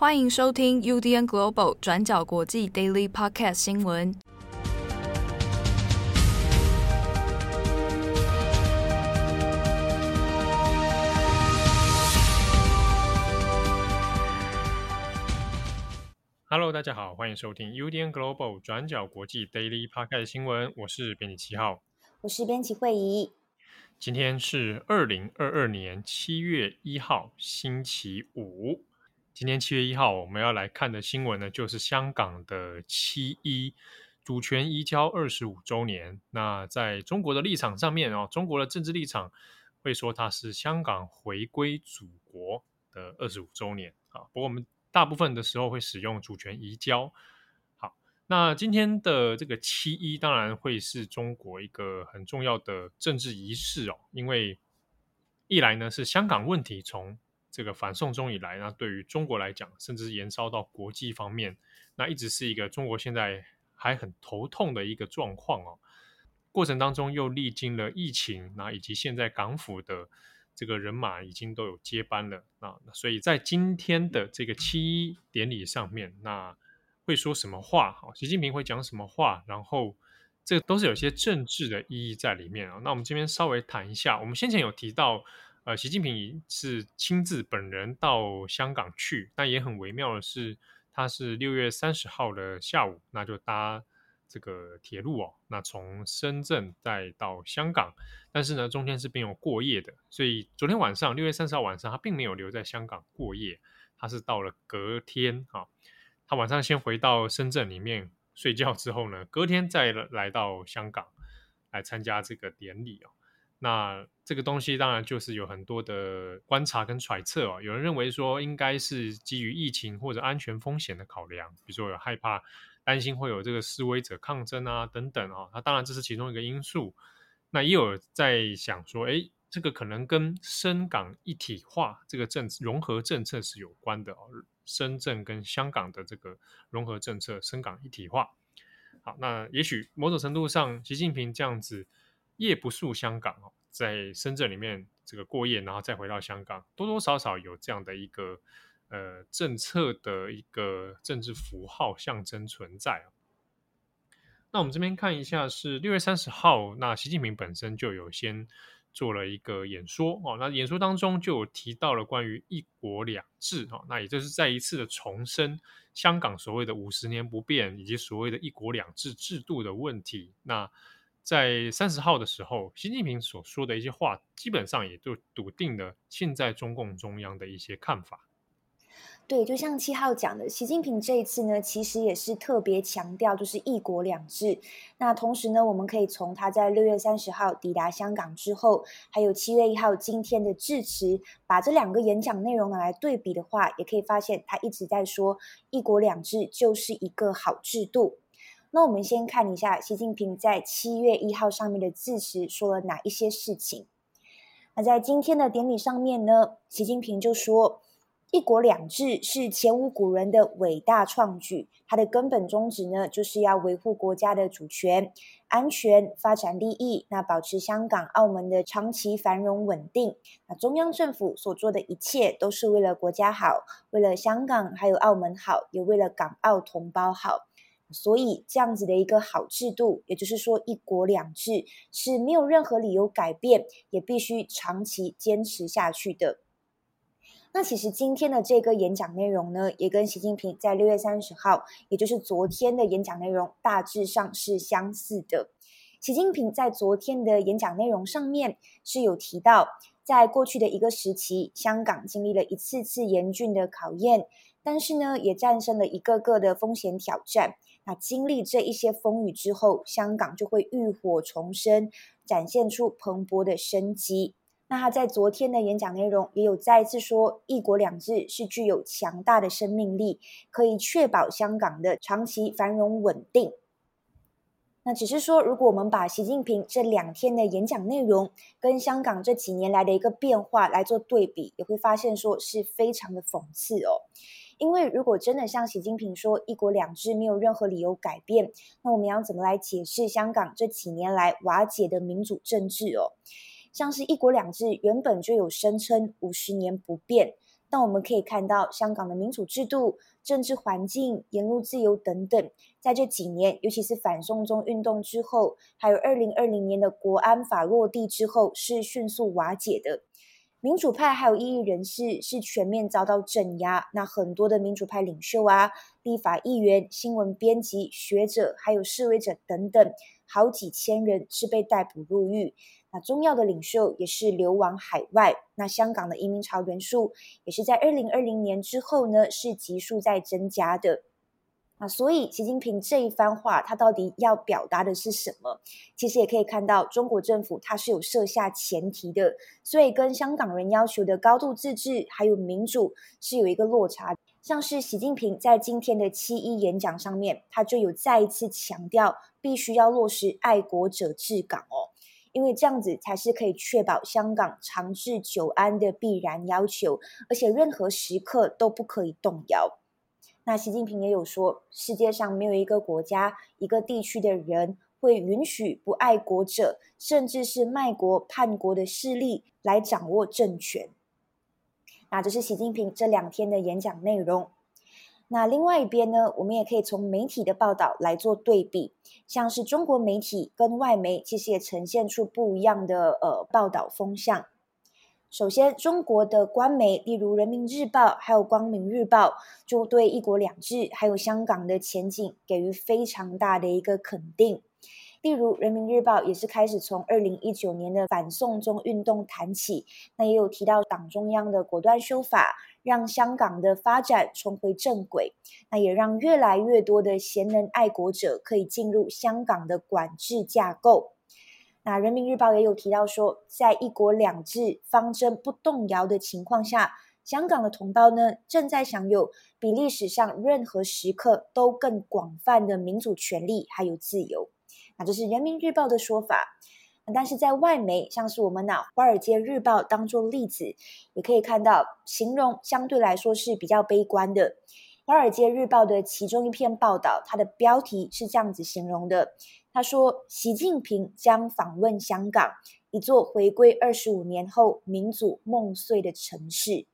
欢迎收听 UDN Global 转角国际 Daily Podcast 新闻。Hello，大家好，欢迎收听 UDN Global 转角国际 Daily Podcast 新闻。我是编辑七号，我是编辑慧仪。今天是二零二二年七月一号，星期五。今天七月一号，我们要来看的新闻呢，就是香港的七一主权移交二十五周年。那在中国的立场上面哦，中国的政治立场会说它是香港回归祖国的二十五周年啊。不过我们大部分的时候会使用主权移交。好，那今天的这个七一当然会是中国一个很重要的政治仪式哦，因为一来呢是香港问题从这个反送中以来，那对于中国来讲，甚至延烧到国际方面，那一直是一个中国现在还很头痛的一个状况哦。过程当中又历经了疫情，那以及现在港府的这个人马已经都有接班了啊，所以在今天的这个七一典礼上面，那会说什么话？好，习近平会讲什么话？然后这都是有些政治的意义在里面啊。那我们这边稍微谈一下，我们先前有提到。呃，习近平是亲自本人到香港去，但也很微妙的是，他是六月三十号的下午，那就搭这个铁路哦，那从深圳再到香港，但是呢，中间是没有过夜的，所以昨天晚上六月三十号晚上，他并没有留在香港过夜，他是到了隔天啊，他晚上先回到深圳里面睡觉之后呢，隔天再来到香港来参加这个典礼哦。那这个东西当然就是有很多的观察跟揣测哦。有人认为说，应该是基于疫情或者安全风险的考量，比如说有害怕、担心会有这个示威者抗争啊等等啊。那当然这是其中一个因素。那也有在想说，哎，这个可能跟深港一体化这个政融合政策是有关的哦。深圳跟香港的这个融合政策，深港一体化。好，那也许某种程度上，习近平这样子。夜不宿香港哦，在深圳里面这个过夜，然后再回到香港，多多少少有这样的一个呃政策的一个政治符号象征存在。那我们这边看一下，是六月三十号，那习近平本身就有先做了一个演说哦，那演说当中就有提到了关于一国两制哈，那也就是再一次的重申香港所谓的五十年不变以及所谓的一国两制制度的问题。那在三十号的时候，习近平所说的一些话，基本上也就笃定了现在中共中央的一些看法。对，就像七号讲的，习近平这一次呢，其实也是特别强调，就是一国两制。那同时呢，我们可以从他在六月三十号抵达香港之后，还有七月一号今天的致辞，把这两个演讲内容拿来对比的话，也可以发现他一直在说，一国两制就是一个好制度。那我们先看一下习近平在七月一号上面的致辞说了哪一些事情。那在今天的典礼上面呢，习近平就说：“一国两制是前无古人的伟大创举，它的根本宗旨呢，就是要维护国家的主权、安全、发展利益，那保持香港、澳门的长期繁荣稳定。那中央政府所做的一切都是为了国家好，为了香港还有澳门好，也为了港澳同胞好。”所以，这样子的一个好制度，也就是说，一国两制是没有任何理由改变，也必须长期坚持下去的。那其实今天的这个演讲内容呢，也跟习近平在六月三十号，也就是昨天的演讲内容大致上是相似的。习近平在昨天的演讲内容上面是有提到，在过去的一个时期，香港经历了一次次严峻的考验，但是呢，也战胜了一个个的风险挑战。那经历这一些风雨之后，香港就会浴火重生，展现出蓬勃的生机。那他在昨天的演讲内容也有再次说，一国两制是具有强大的生命力，可以确保香港的长期繁荣稳定。那只是说，如果我们把习近平这两天的演讲内容跟香港这几年来的一个变化来做对比，也会发现说是非常的讽刺哦。因为如果真的像习近平说，一国两制没有任何理由改变，那我们要怎么来解释香港这几年来瓦解的民主政治哦？像是一国两制原本就有声称五十年不变，但我们可以看到，香港的民主制度、政治环境、言论自由等等，在这几年，尤其是反送中运动之后，还有二零二零年的国安法落地之后，是迅速瓦解的。民主派还有异议人士是全面遭到镇压。那很多的民主派领袖啊、立法议员、新闻编辑、学者，还有示威者等等，好几千人是被逮捕入狱。那重要的领袖也是流亡海外。那香港的移民潮人数也是在二零二零年之后呢，是急速在增加的。那所以习近平这一番话，他到底要表达的是什么？其实也可以看到，中国政府它是有设下前提的，所以跟香港人要求的高度自治还有民主是有一个落差。像是习近平在今天的七一演讲上面，他就有再一次强调，必须要落实爱国者治港哦。因为这样子才是可以确保香港长治久安的必然要求，而且任何时刻都不可以动摇。那习近平也有说，世界上没有一个国家、一个地区的人会允许不爱国者，甚至是卖国叛国的势力来掌握政权。那这是习近平这两天的演讲内容。那另外一边呢，我们也可以从媒体的报道来做对比，像是中国媒体跟外媒，其实也呈现出不一样的呃报道风向。首先，中国的官媒，例如《人民日报》还有《光明日报》，就对“一国两制”还有香港的前景给予非常大的一个肯定。例如，《人民日报》也是开始从二零一九年的反送中运动谈起，那也有提到党中央的果断修法，让香港的发展重回正轨，那也让越来越多的贤能爱国者可以进入香港的管制架构。那《人民日报》也有提到说，在“一国两制”方针不动摇的情况下，香港的同胞呢，正在享有比历史上任何时刻都更广泛的民主权利还有自由。那这是人民日报的说法，但是在外媒，像是我们拿华尔街日报当做例子，也可以看到形容相对来说是比较悲观的。华尔街日报的其中一篇报道，它的标题是这样子形容的：他说，习近平将访问香港，一座回归二十五年后民主梦碎的城市。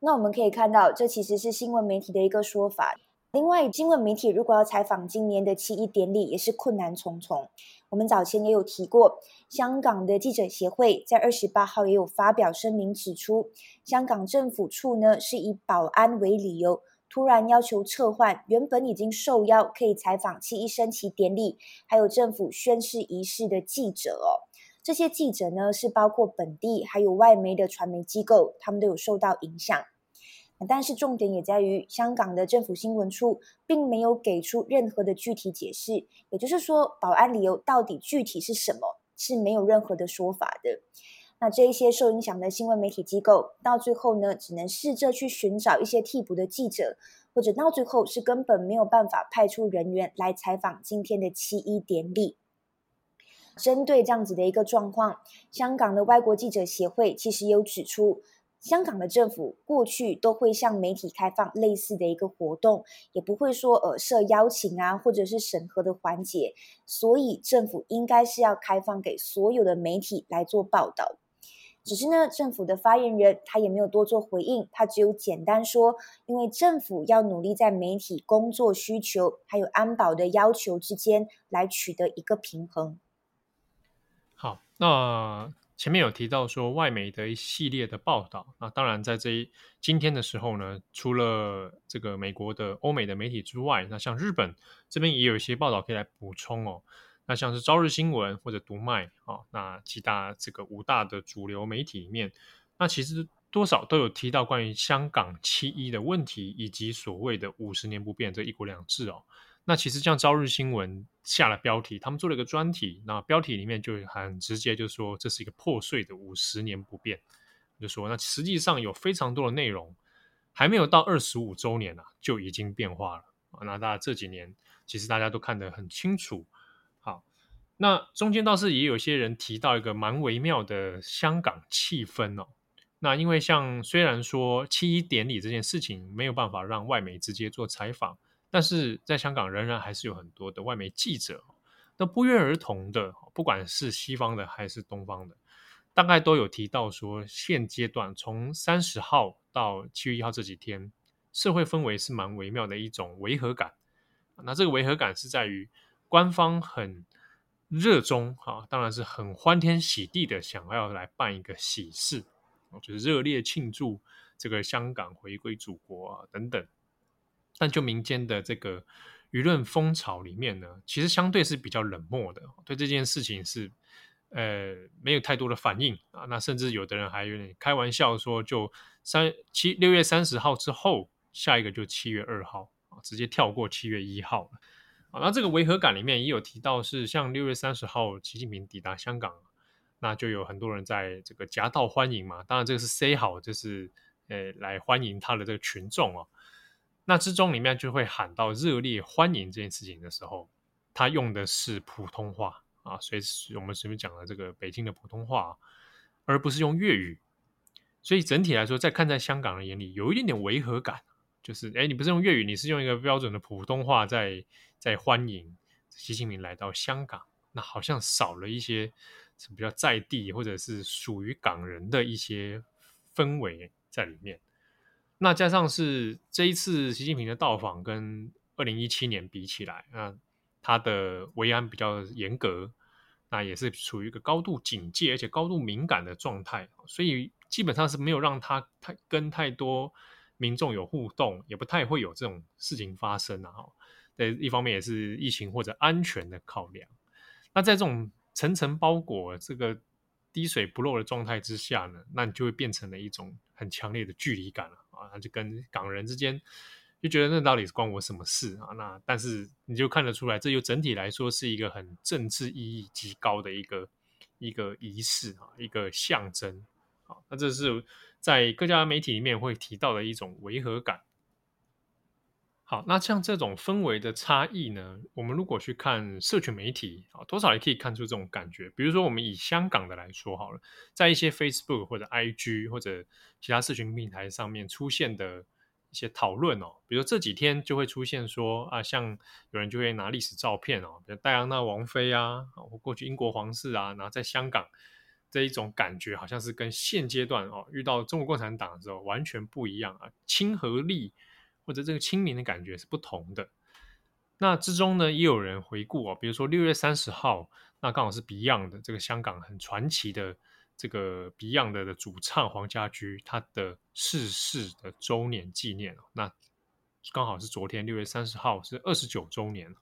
那我们可以看到，这其实是新闻媒体的一个说法。另外，新闻媒体如果要采访今年的七一典礼，也是困难重重。我们早前也有提过，香港的记者协会在二十八号也有发表声明，指出香港政府处呢是以保安为理由，突然要求撤换原本已经受邀可以采访七一升旗典礼，还有政府宣誓仪式的记者哦。这些记者呢是包括本地还有外媒的传媒机构，他们都有受到影响。但是重点也在于，香港的政府新闻处并没有给出任何的具体解释，也就是说，保安理由到底具体是什么，是没有任何的说法的。那这一些受影响的新闻媒体机构，到最后呢，只能试着去寻找一些替补的记者，或者到最后是根本没有办法派出人员来采访今天的七一典礼。针对这样子的一个状况，香港的外国记者协会其实有指出。香港的政府过去都会向媒体开放类似的一个活动，也不会说呃设邀请啊，或者是审核的环节，所以政府应该是要开放给所有的媒体来做报道。只是呢，政府的发言人他也没有多做回应，他只有简单说，因为政府要努力在媒体工作需求还有安保的要求之间来取得一个平衡。好，那。前面有提到说外媒的一系列的报道，那当然在这一今天的时候呢，除了这个美国的欧美的媒体之外，那像日本这边也有一些报道可以来补充哦。那像是朝日新闻或者读卖啊，那几大这个五大的主流媒体里面，那其实多少都有提到关于香港七一的问题，以及所谓的五十年不变这一国两制哦。那其实像朝日新闻下了标题，他们做了一个专题，那标题里面就很直接，就说这是一个破碎的五十年不变，就说那实际上有非常多的内容还没有到二十五周年啊，就已经变化了。那大家这几年其实大家都看得很清楚。那中间倒是也有些人提到一个蛮微妙的香港气氛哦。那因为像虽然说七一典礼这件事情没有办法让外媒直接做采访。但是在香港仍然还是有很多的外媒记者，都不约而同的，不管是西方的还是东方的，大概都有提到说，现阶段从三十号到七月一号这几天，社会氛围是蛮微妙的一种违和感。那这个违和感是在于官方很热衷哈，当然是很欢天喜地的想要来办一个喜事，就是热烈庆祝这个香港回归祖国啊等等。但就民间的这个舆论风潮里面呢，其实相对是比较冷漠的，对这件事情是呃没有太多的反应啊。那甚至有的人还有点开玩笑说，就三七六月三十号之后，下一个就七月二号啊，直接跳过七月一号了。那这个违和感里面也有提到，是像六月三十号习近平抵达香港，那就有很多人在这个夹道欢迎嘛。当然这个是 say 好，就是呃来欢迎他的这个群众啊。那之中里面就会喊到热烈欢迎这件事情的时候，他用的是普通话啊，所以我们前面讲的这个北京的普通话，而不是用粤语。所以整体来说，在看在香港人眼里，有一点点违和感，就是哎，你不是用粤语，你是用一个标准的普通话在在欢迎习近平来到香港，那好像少了一些比较在地或者是属于港人的一些氛围在里面。那加上是这一次习近平的到访，跟二零一七年比起来，那他的维安比较严格，那也是处于一个高度警戒而且高度敏感的状态，所以基本上是没有让他太跟太多民众有互动，也不太会有这种事情发生啊。在一方面也是疫情或者安全的考量。那在这种层层包裹、这个滴水不漏的状态之下呢，那你就会变成了一种很强烈的距离感了。啊，那就跟港人之间就觉得那到底是关我什么事啊？那但是你就看得出来，这就整体来说是一个很政治意义极高的一个一个仪式啊，一个象征。啊，那这是在各家媒体里面会提到的一种违和感。好，那像这种氛围的差异呢，我们如果去看社群媒体啊，多少也可以看出这种感觉。比如说，我们以香港的来说好了，在一些 Facebook 或者 IG 或者其他社群平台上面出现的一些讨论哦，比如说这几天就会出现说啊，像有人就会拿历史照片哦，比如戴安娜王妃啊，或过去英国皇室啊，然后在香港这一种感觉，好像是跟现阶段哦遇到中国共产党的时候完全不一样啊，亲和力。或者这个清明的感觉是不同的。那之中呢，也有人回顾哦，比如说六月三十号，那刚好是 Beyond 的这个香港很传奇的这个 Beyond 的主唱黄家驹他的逝世的周年纪念。那刚好是昨天六月三十号是二十九周年，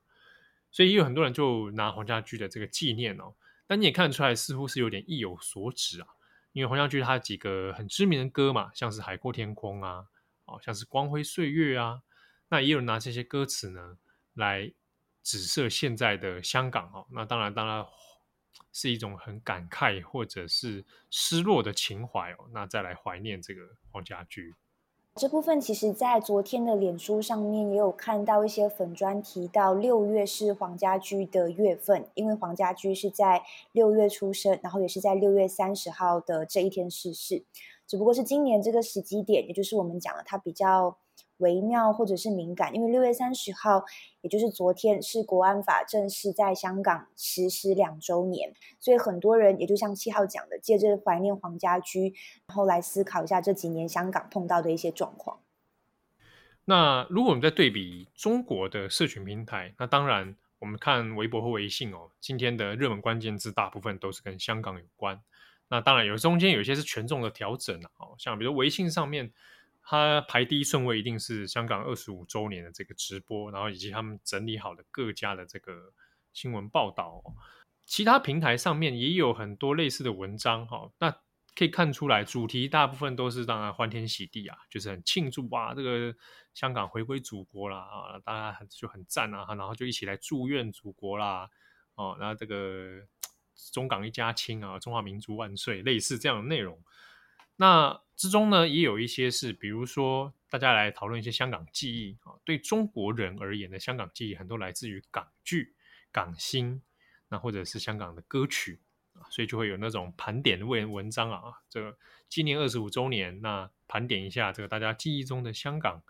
所以也有很多人就拿黄家驹的这个纪念哦。但你也看得出来，似乎是有点意有所指啊，因为黄家驹他几个很知名的歌嘛，像是《海阔天空》啊。哦像是光辉岁月啊，那也有人拿这些歌词呢来指涉现在的香港哦。那当然，当然是一种很感慨或者是失落的情怀哦。那再来怀念这个黄家驹这部分，其实在昨天的脸书上面也有看到一些粉专提到，六月是黄家驹的月份，因为黄家驹是在六月出生，然后也是在六月三十号的这一天逝世。只不过是今年这个时机点，也就是我们讲了，他比较微妙或者是敏感，因为六月三十号，也就是昨天是国安法正式在香港实施两周年，所以很多人也就像七号讲的，借着怀念黄家驹，然后来思考一下这几年香港碰到的一些状况。那如果我们再对比中国的社群平台，那当然我们看微博和微信哦，今天的热门关键字大部分都是跟香港有关。那当然有中间有一些是权重的调整啊，像比如微信上面，它排第一顺位一定是香港二十五周年的这个直播，然后以及他们整理好的各家的这个新闻报道。其他平台上面也有很多类似的文章哈，那可以看出来主题大部分都是当然欢天喜地啊，就是很庆祝啊，这个香港回归祖国啦啊，大家就很赞啊，然后就一起来祝愿祖国啦，哦，然后这个。中港一家亲啊，中华民族万岁，类似这样的内容。那之中呢，也有一些是，比如说大家来讨论一些香港记忆啊。对中国人而言的香港记忆，很多来自于港剧、港星，那或者是香港的歌曲啊，所以就会有那种盘点的文文章啊。这个纪念二十五周年，那盘点一下这个大家记忆中的香港，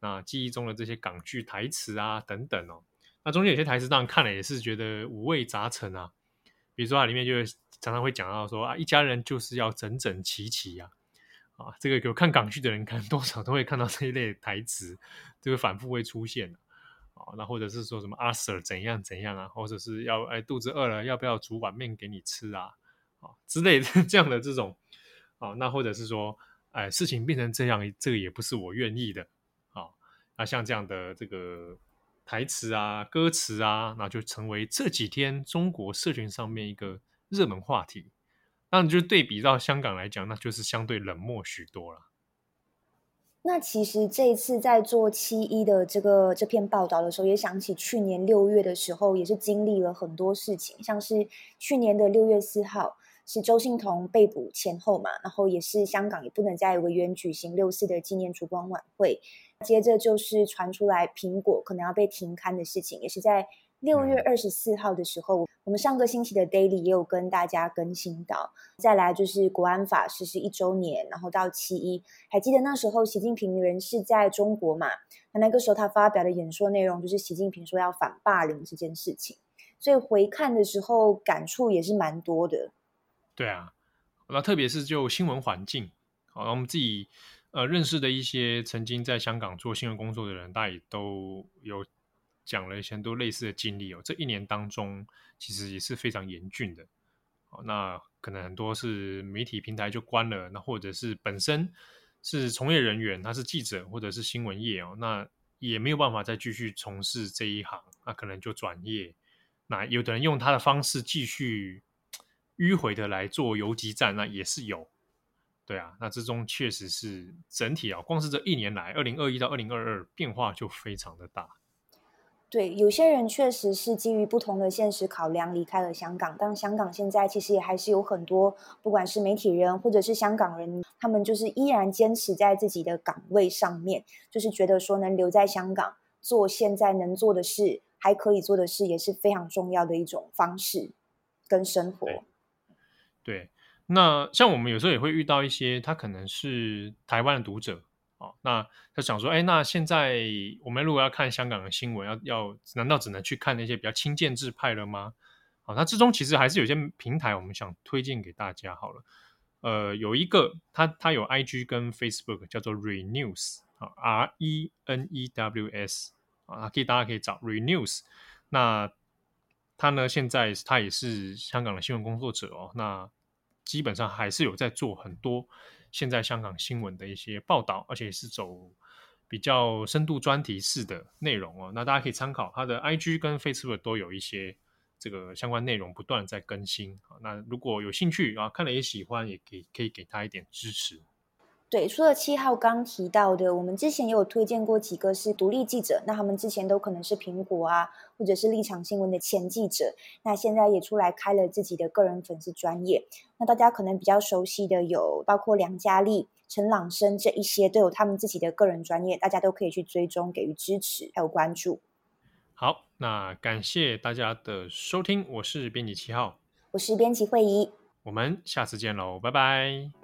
那记忆中的这些港剧台词啊等等哦。那中间有些台词当然看了也是觉得五味杂陈啊。比如说它里面就常常会讲到说啊，一家人就是要整整齐齐呀，啊，这个有看港剧的人看多少都会看到这一类台词，这个反复会出现啊，那或者是说什么阿 Sir 怎样怎样啊，或者是要哎肚子饿了要不要煮碗面给你吃啊，啊之类的这样的这种啊，那或者是说哎事情变成这样，这个也不是我愿意的啊，那像这样的这个。台词啊，歌词啊，那就成为这几天中国社群上面一个热门话题。那你就对比到香港来讲，那就是相对冷漠许多了。那其实这一次在做七一的这个这篇报道的时候，也想起去年六月的时候，也是经历了很多事情，像是去年的六月四号是周幸彤被捕前后嘛，然后也是香港也不能在维园举行六四的纪念烛光晚会。接着就是传出来苹果可能要被停刊的事情，也是在六月二十四号的时候，我们上个星期的 Daily 也有跟大家更新到。再来就是国安法实施一周年，然后到七一，还记得那时候习近平人是在中国嘛？那那个时候他发表的演说内容就是习近平说要反霸凌这件事情，所以回看的时候感触也是蛮多的。对啊，那特别是就新闻环境，好，我们自己。呃，认识的一些曾经在香港做新闻工作的人，大家也都有讲了一些都类似的经历哦。这一年当中，其实也是非常严峻的。哦，那可能很多是媒体平台就关了，那或者是本身是从业人员，他是记者或者是新闻业哦，那也没有办法再继续从事这一行，那可能就转业。那有的人用他的方式继续迂回的来做游击战，那也是有。对啊，那之中确实是整体啊，光是这一年来，二零二一到二零二二变化就非常的大。对，有些人确实是基于不同的现实考量离开了香港，但香港现在其实也还是有很多，不管是媒体人或者是香港人，他们就是依然坚持在自己的岗位上面，就是觉得说能留在香港做现在能做的事，还可以做的事，也是非常重要的一种方式跟生活。对。对那像我们有时候也会遇到一些，他可能是台湾的读者啊，那他想说，哎，那现在我们如果要看香港的新闻，要要难道只能去看那些比较亲建制派了吗？好，那之中其实还是有些平台，我们想推荐给大家好了。呃，有一个，它它有 IG 跟 Facebook，叫做 Renews 啊，R E N E W S 啊，可以大家可以找 Renews。那他呢，现在他也是香港的新闻工作者哦，那。基本上还是有在做很多现在香港新闻的一些报道，而且是走比较深度专题式的内容哦。那大家可以参考他的 IG 跟 Facebook 都有一些这个相关内容不断在更新。那如果有兴趣啊，看了也喜欢，也可以可以给他一点支持。对，除了七号刚提到的，我们之前也有推荐过几个是独立记者，那他们之前都可能是苹果啊，或者是立场新闻的前记者，那现在也出来开了自己的个人粉丝专业。那大家可能比较熟悉的有包括梁嘉丽、陈朗生这一些，都有他们自己的个人专业，大家都可以去追踪，给予支持还有关注。好，那感谢大家的收听，我是编辑七号，我是编辑惠仪，我们下次见喽，拜拜。